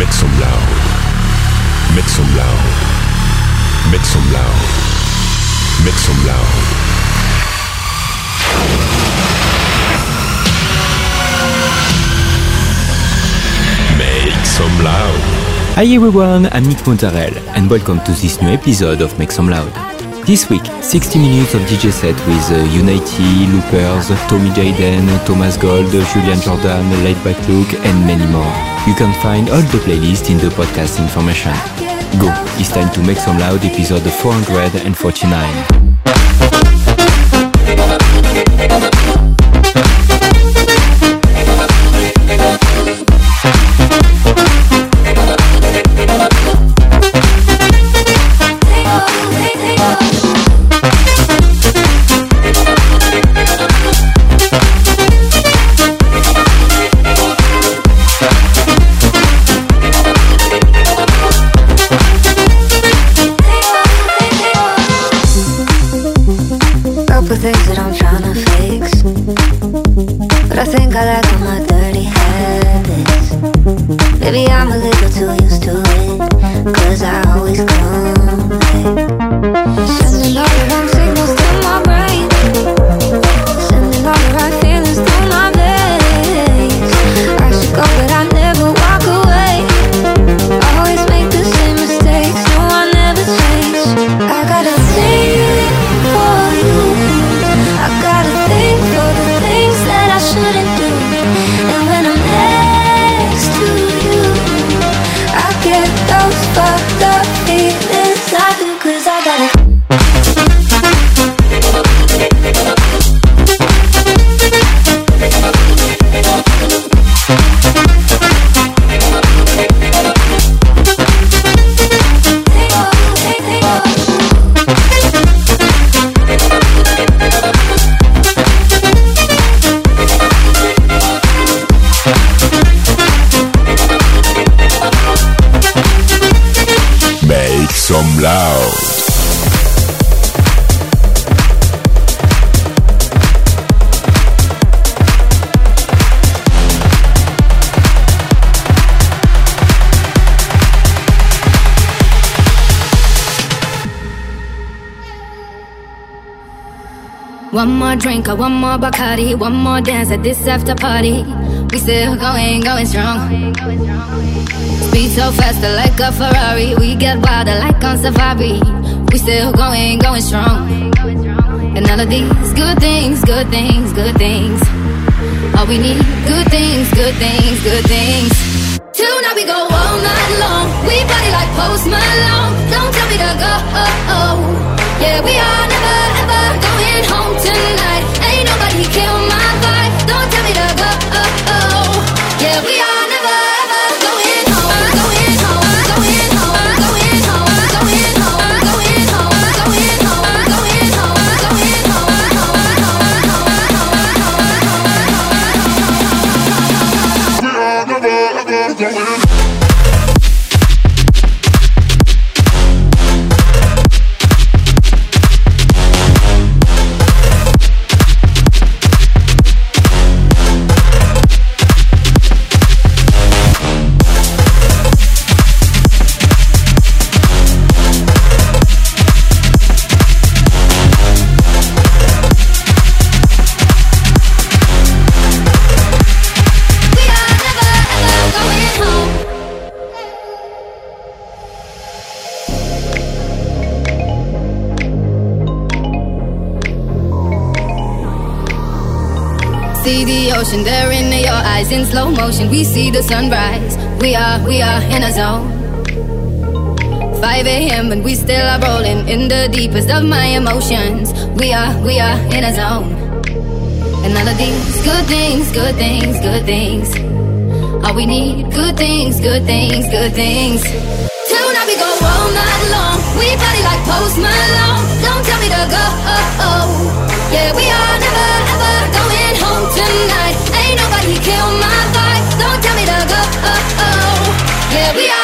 Make some loud. Make some loud. Make some loud. Make some loud. Make some loud. Hi everyone, I'm Nick Montarel and welcome to this new episode of Make Some Loud. This week, 60 minutes of DJ set with uh, Unity, Loopers, Tommy Jaden, Thomas Gold, Julian Jordan, Laidback Luke and many more. You can find all the playlists in the podcast information. Go, it's time to Make Some Loud episode 449. Always come. Drink or one more Bacardi, one more dance at this after party. We still going, going strong. Speed so faster like a Ferrari. We get wilder like on safari. We still going, going strong. And all of these good things, good things, good things. All we need, good things, good things, good things. Tonight we go all night long. We party like Post Malone. Don't tell me to go. Yeah, we are motion. We see the sunrise. We are, we are in a zone. 5 a.m. and we still are rolling in the deepest of my emotions. We are, we are in a zone. And all of these good things, good things, good things. All we need. Good things, good things, good things. Tonight we go all night long. We party like Post Malone. Don't tell me to go. Oh, Oh yeah, we are Yeah, we are.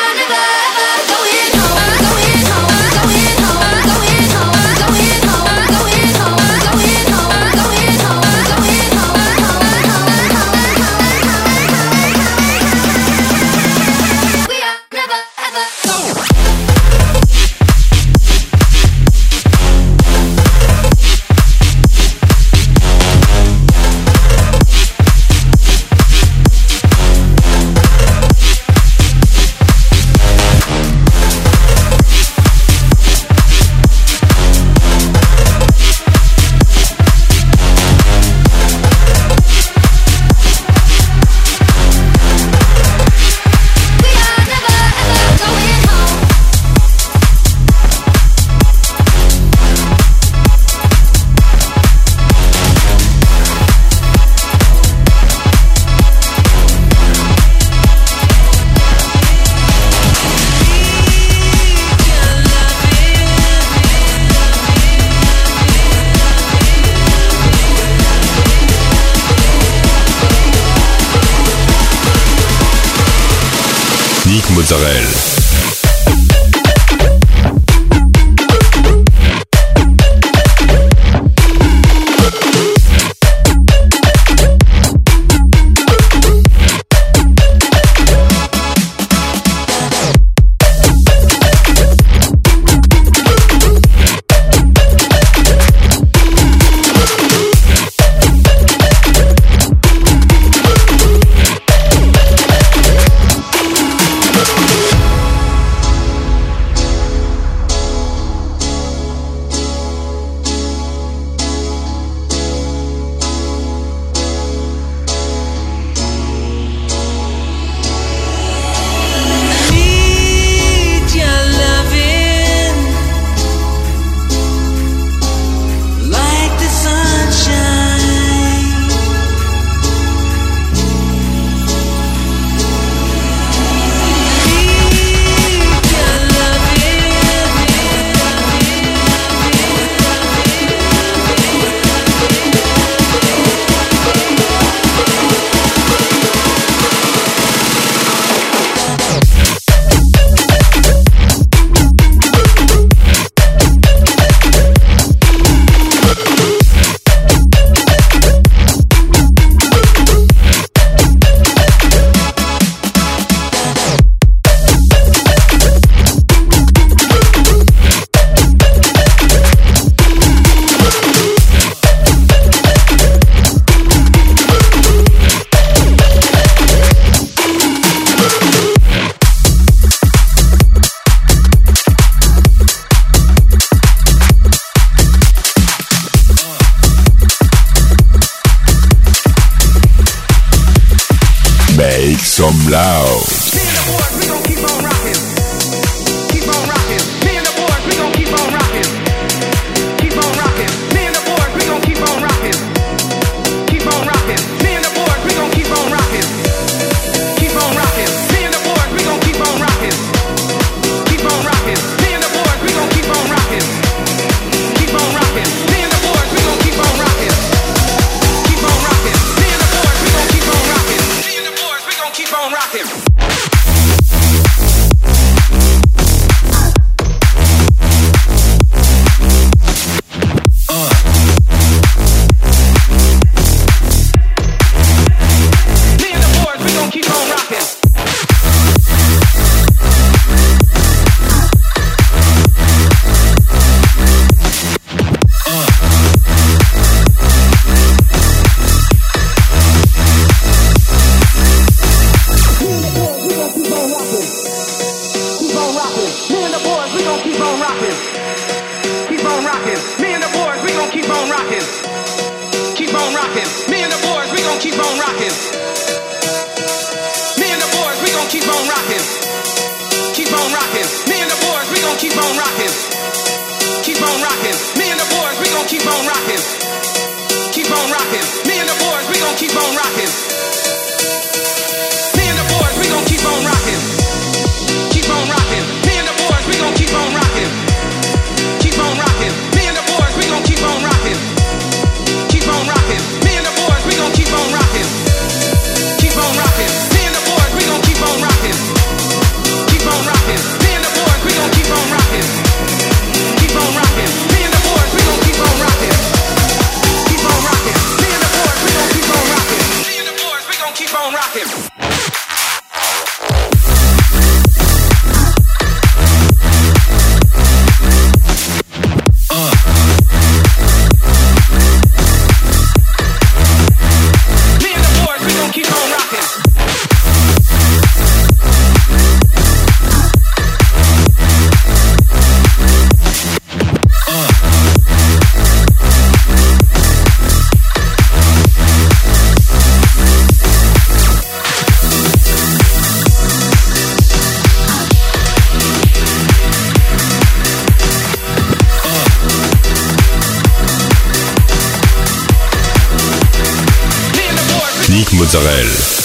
Mozzarella.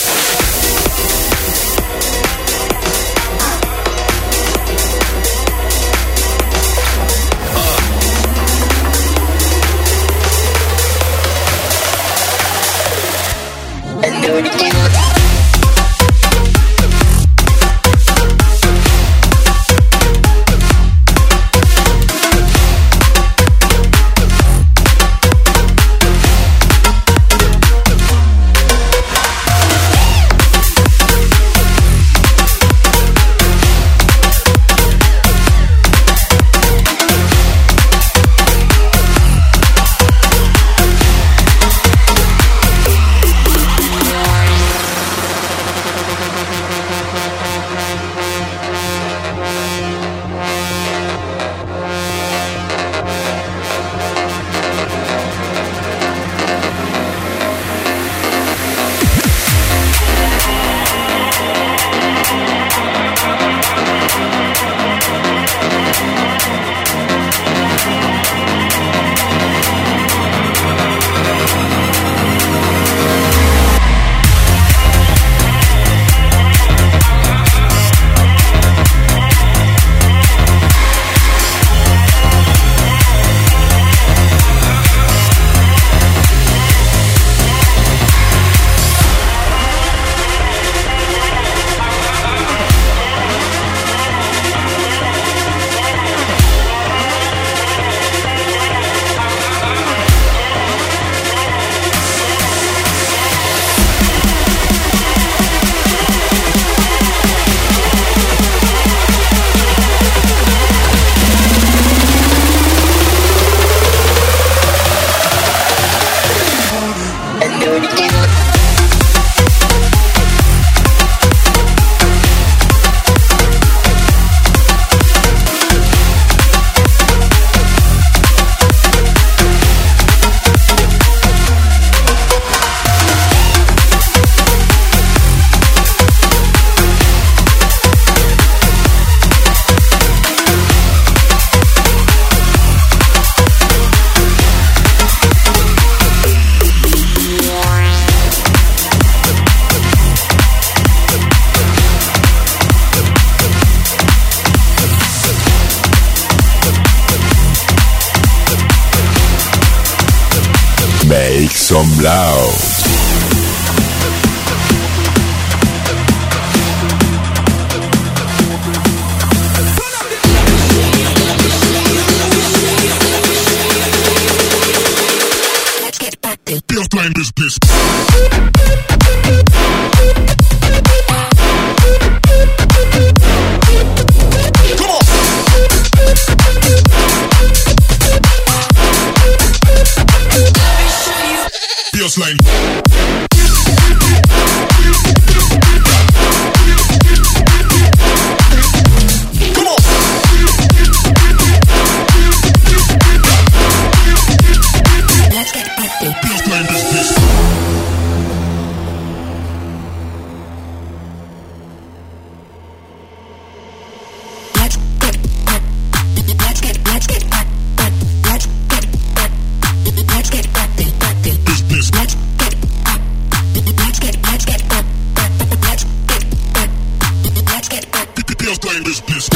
this business.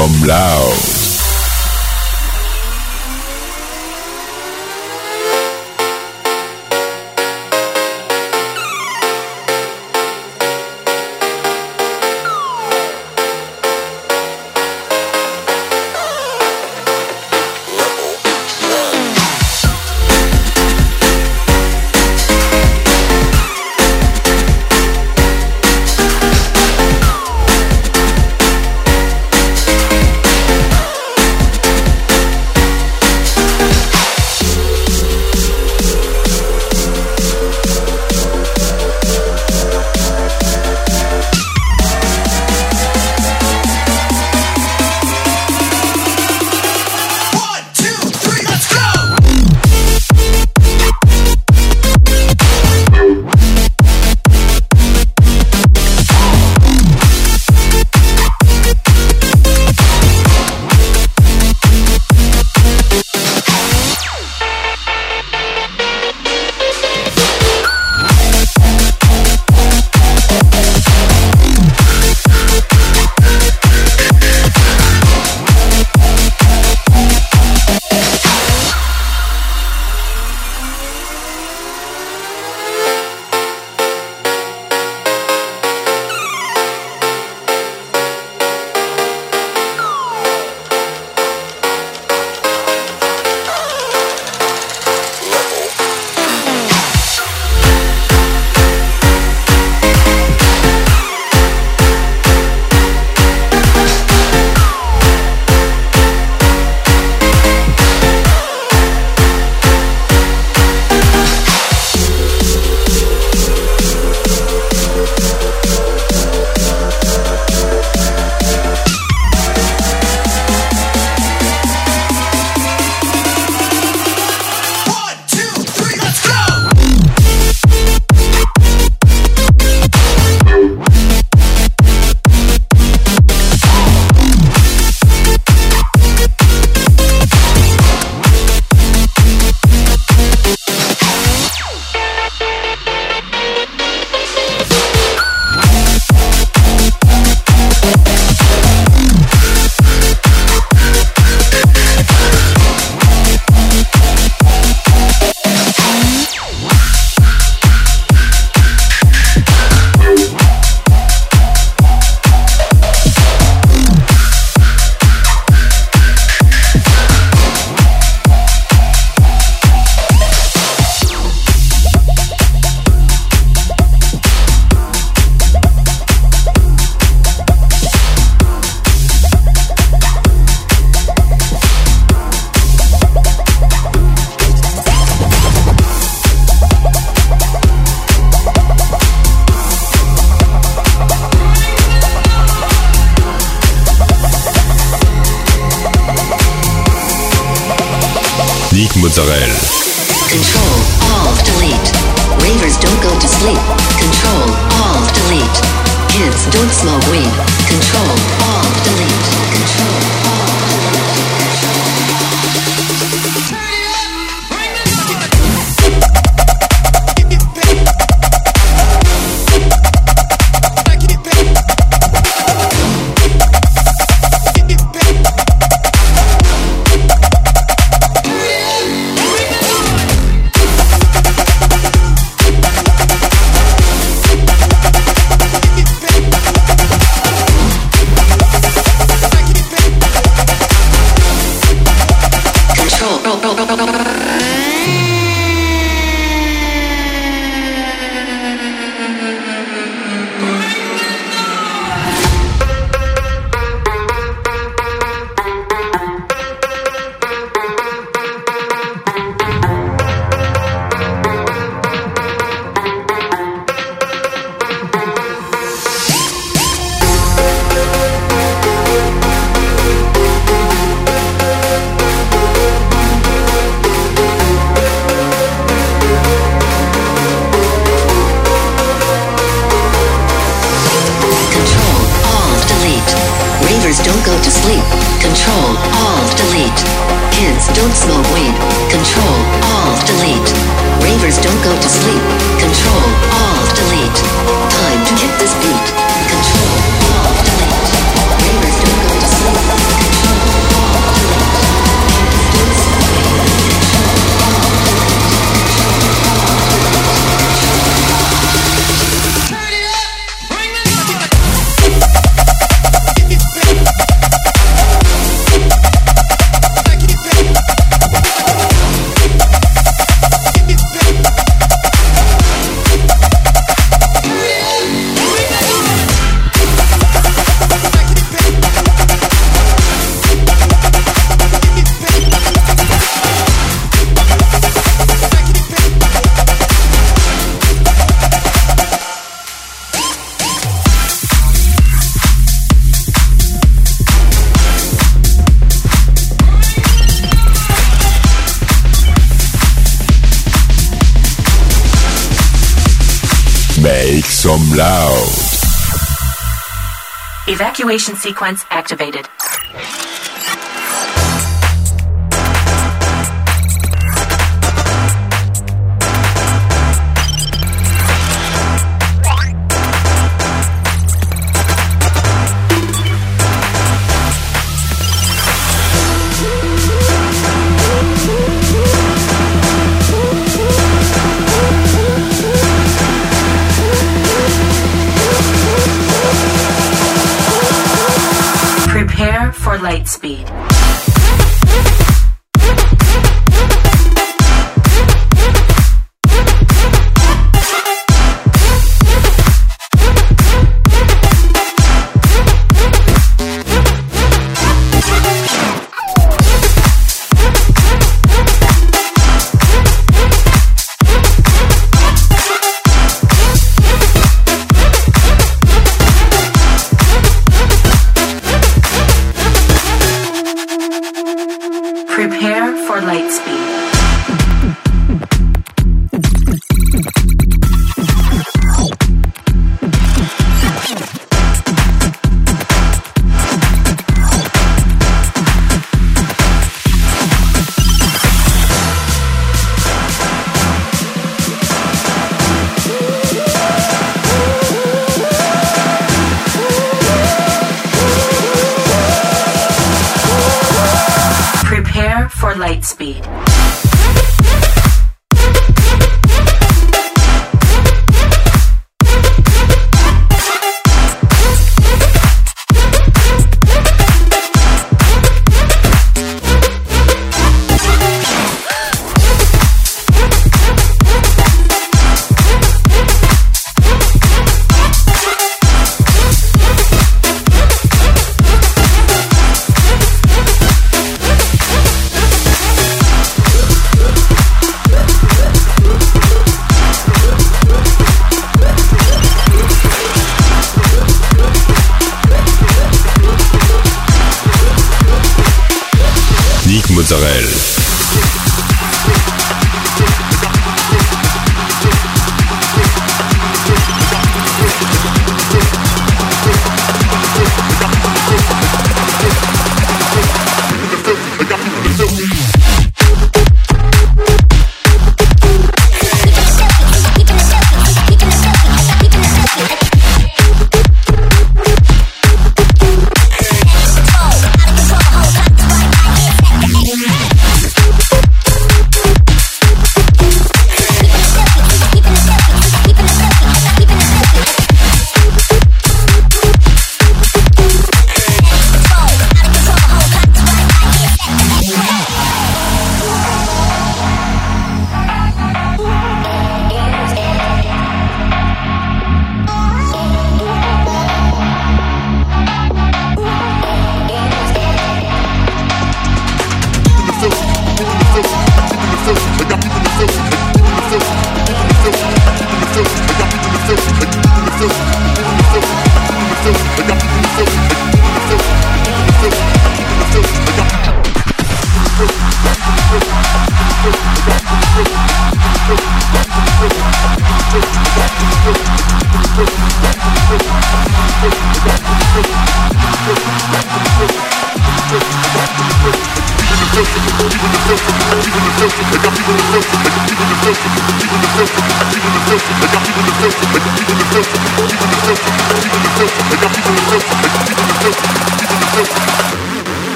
Some loud. Mozzarella. Control, Alt, Delete. Ravers don't go to sleep. Control, Alt, Delete. Kids don't smoke weed. Control, Alt, Delete. Control, Evacuation sequence activated. Mozzarella.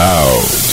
Mozzarella.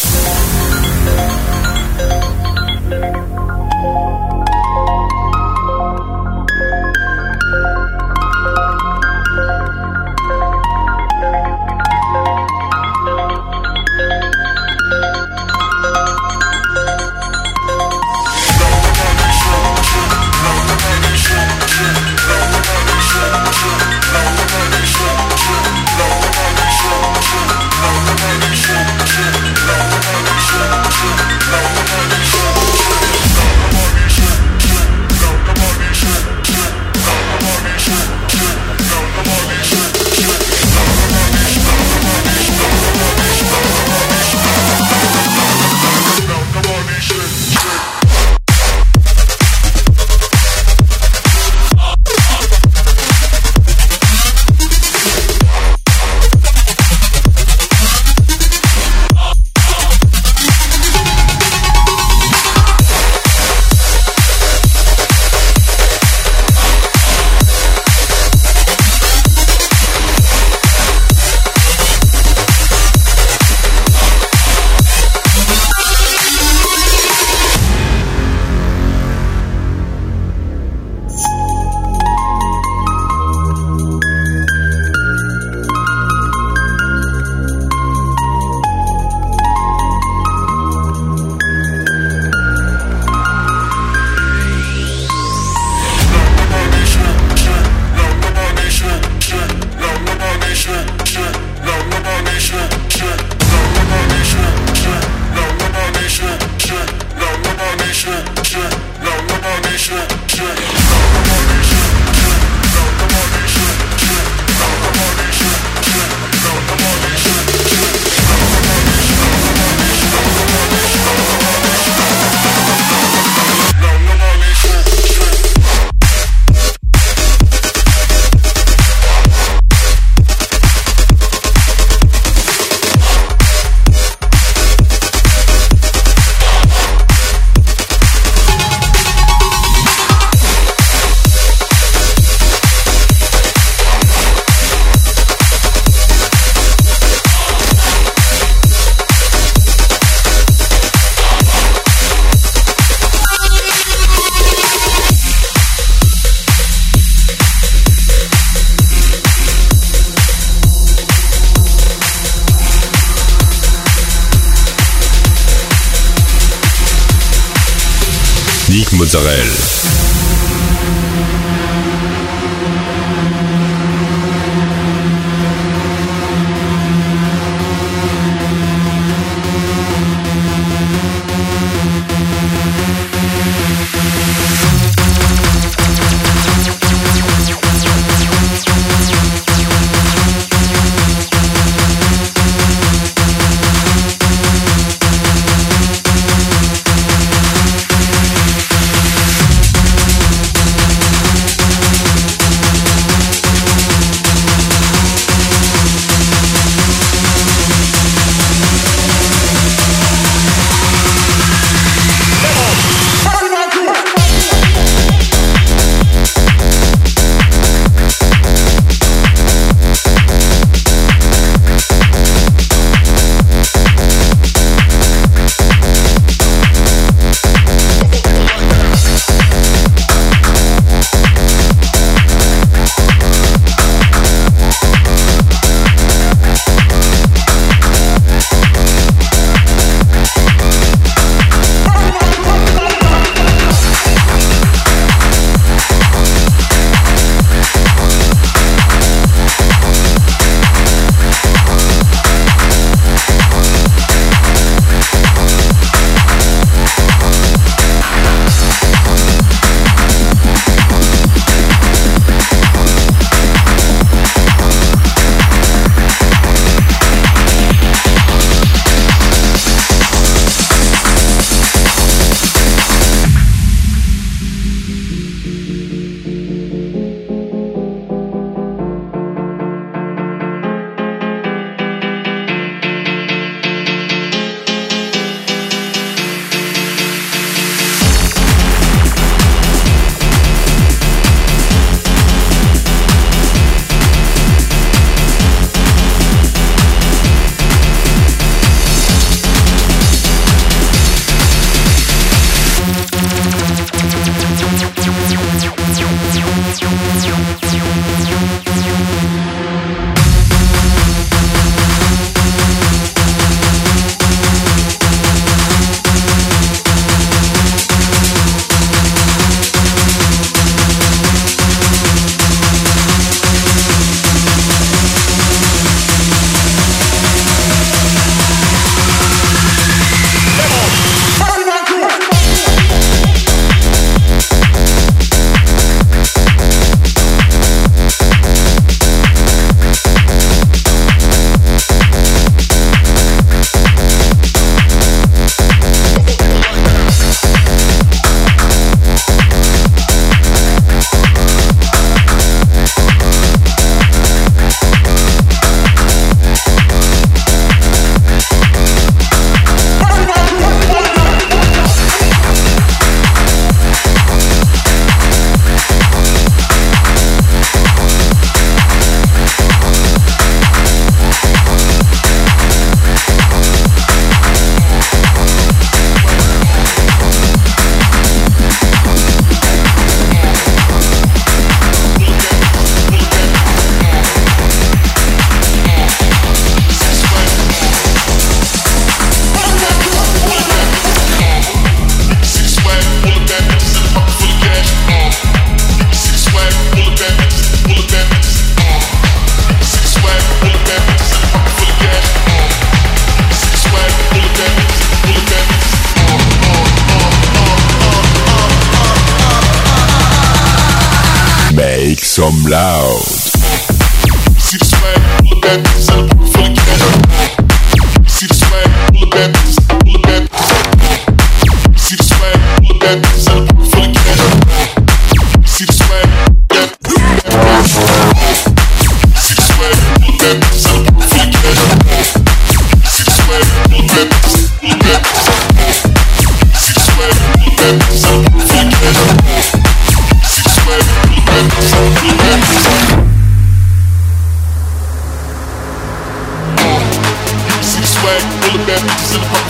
Make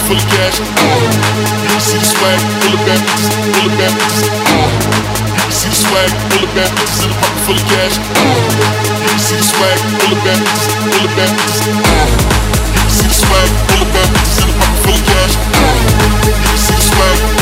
full of cash. You can see the swag full of bad bitches, full of bad bitches. You can see the swag full of bad bitches in the pocket full of cash. You can see the swag full of bad bitches, full of bad bitches. You can see the swag full of bad bitches in the pocket full of cash. You can see the swag.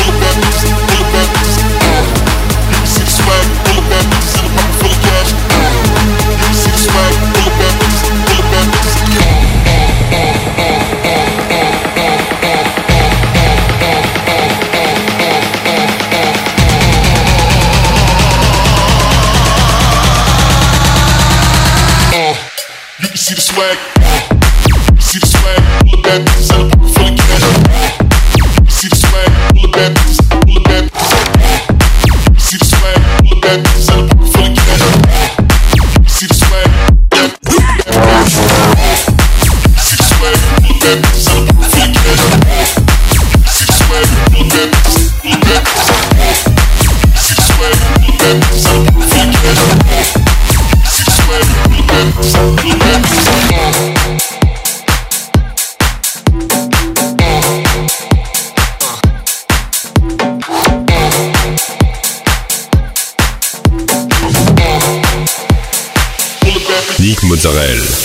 Israel.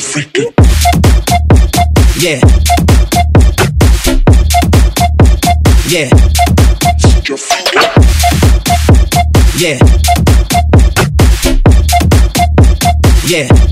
a freaking. Yeah. Yeah. Yeah. Yeah.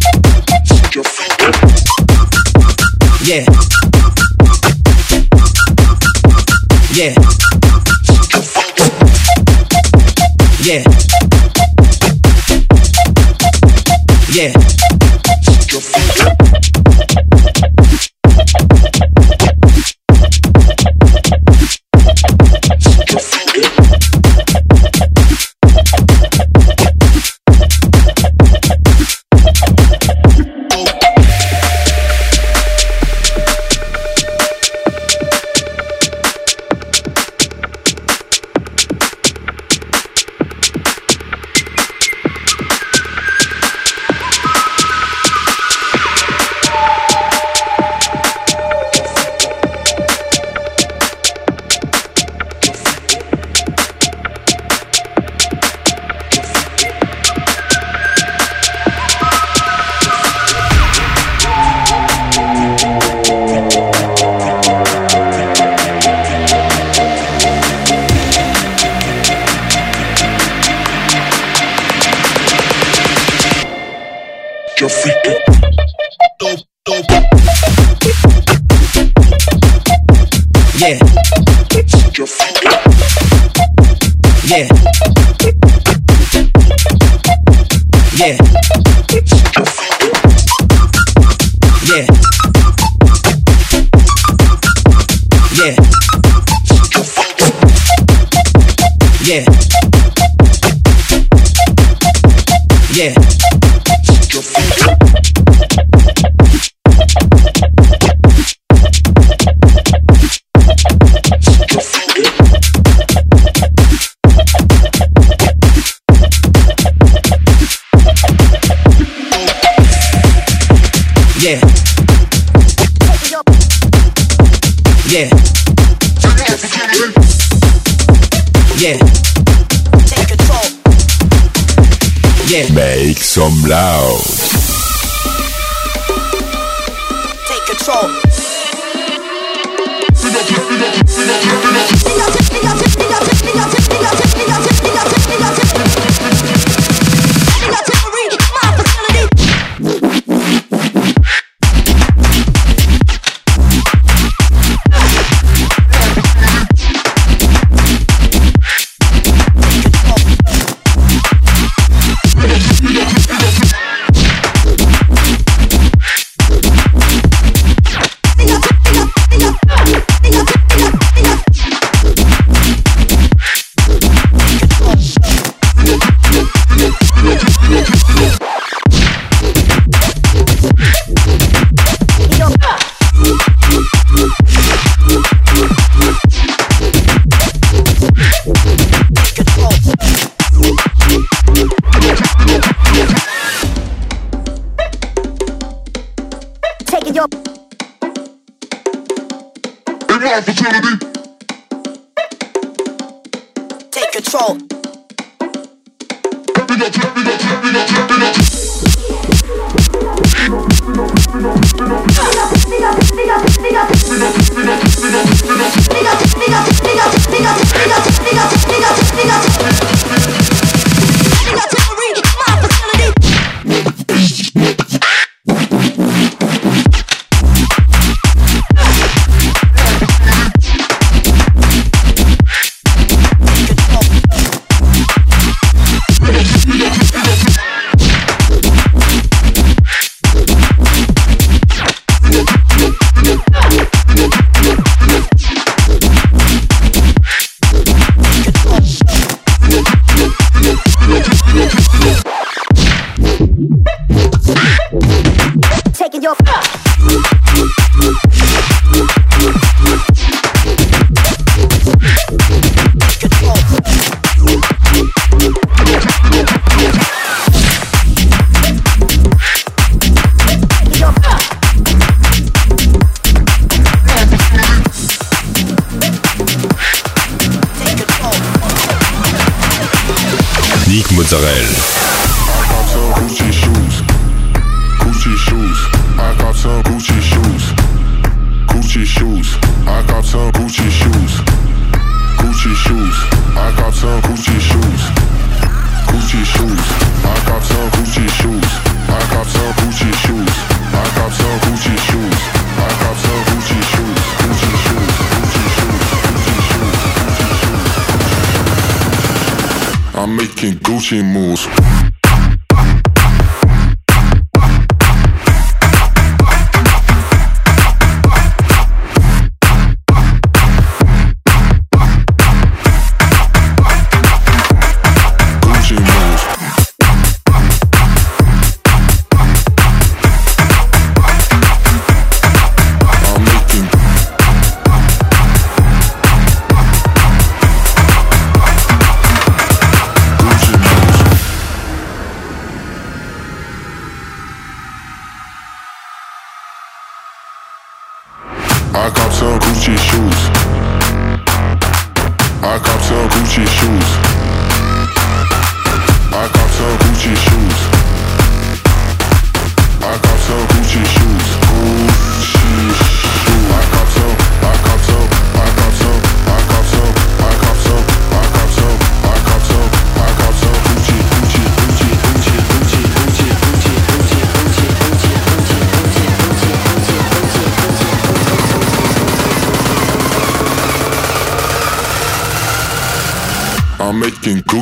Some loud. Nigga, nigga, nigga, nigga, nigga, nigga, nigga, nigga, nigga, nigga, nigga, nigga, nigga, nigga,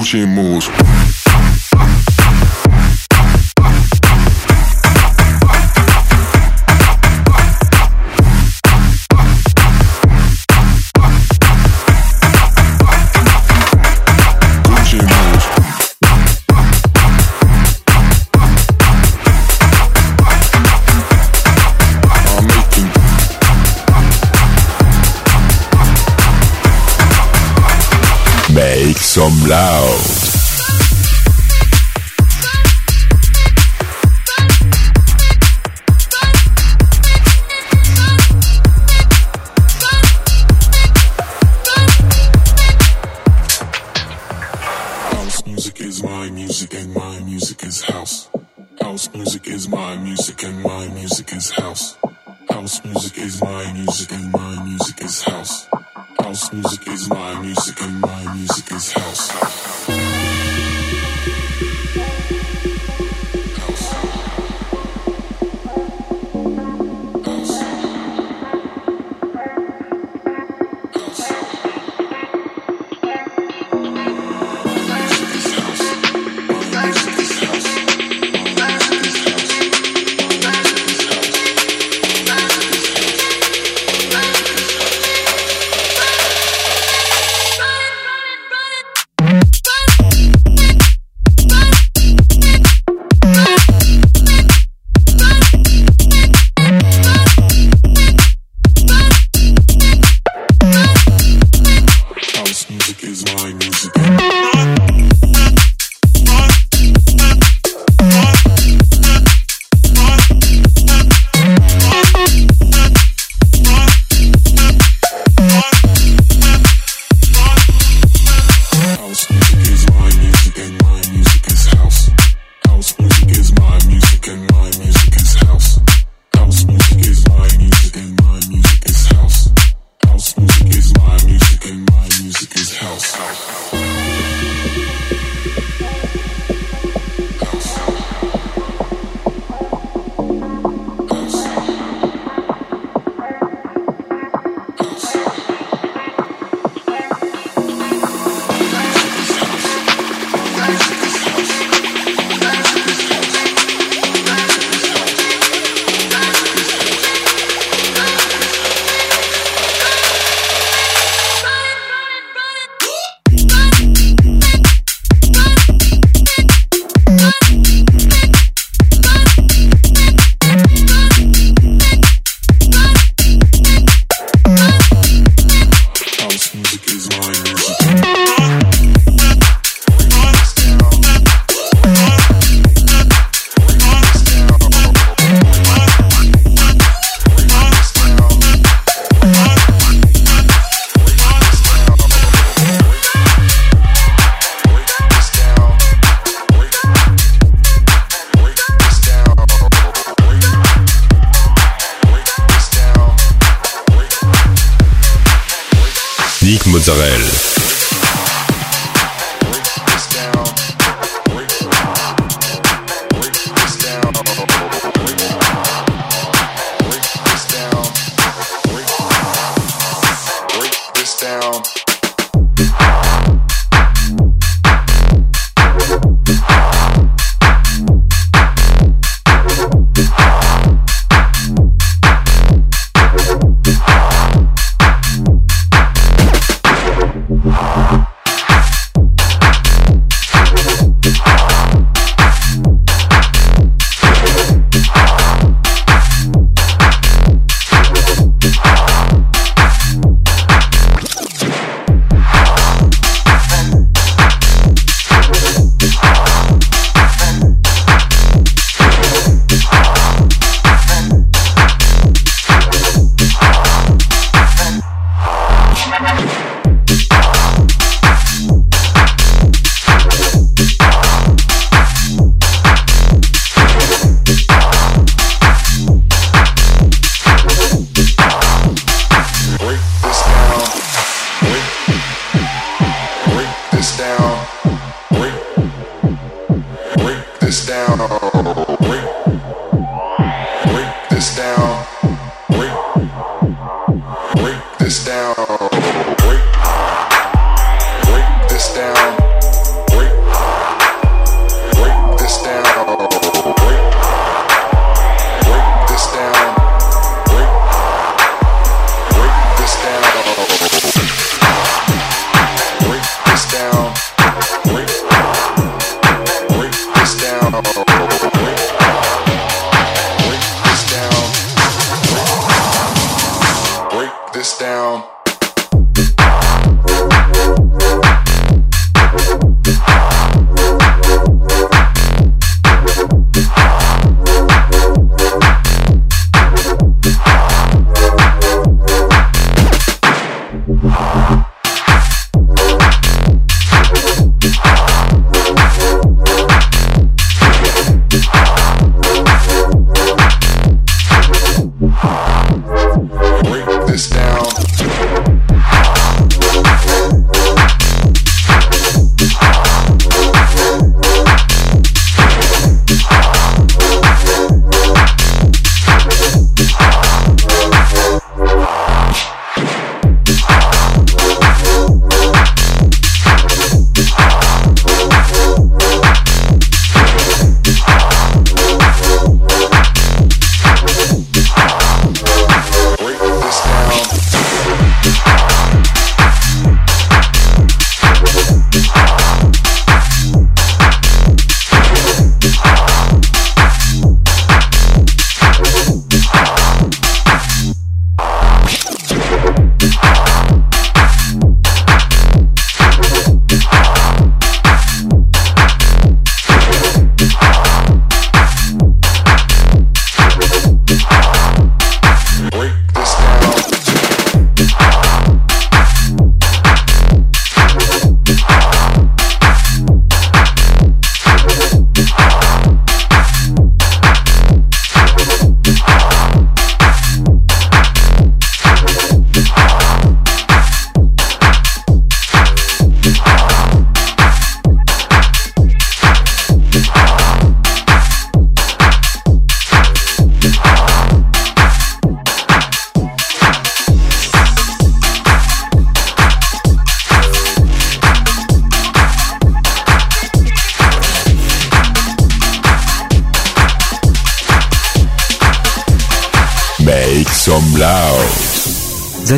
Gucci moves. House music is my music and my music is house. House music is my music and my music is house. House music is my music and my music is house. House music is my music and my music is house.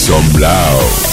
Make some loud.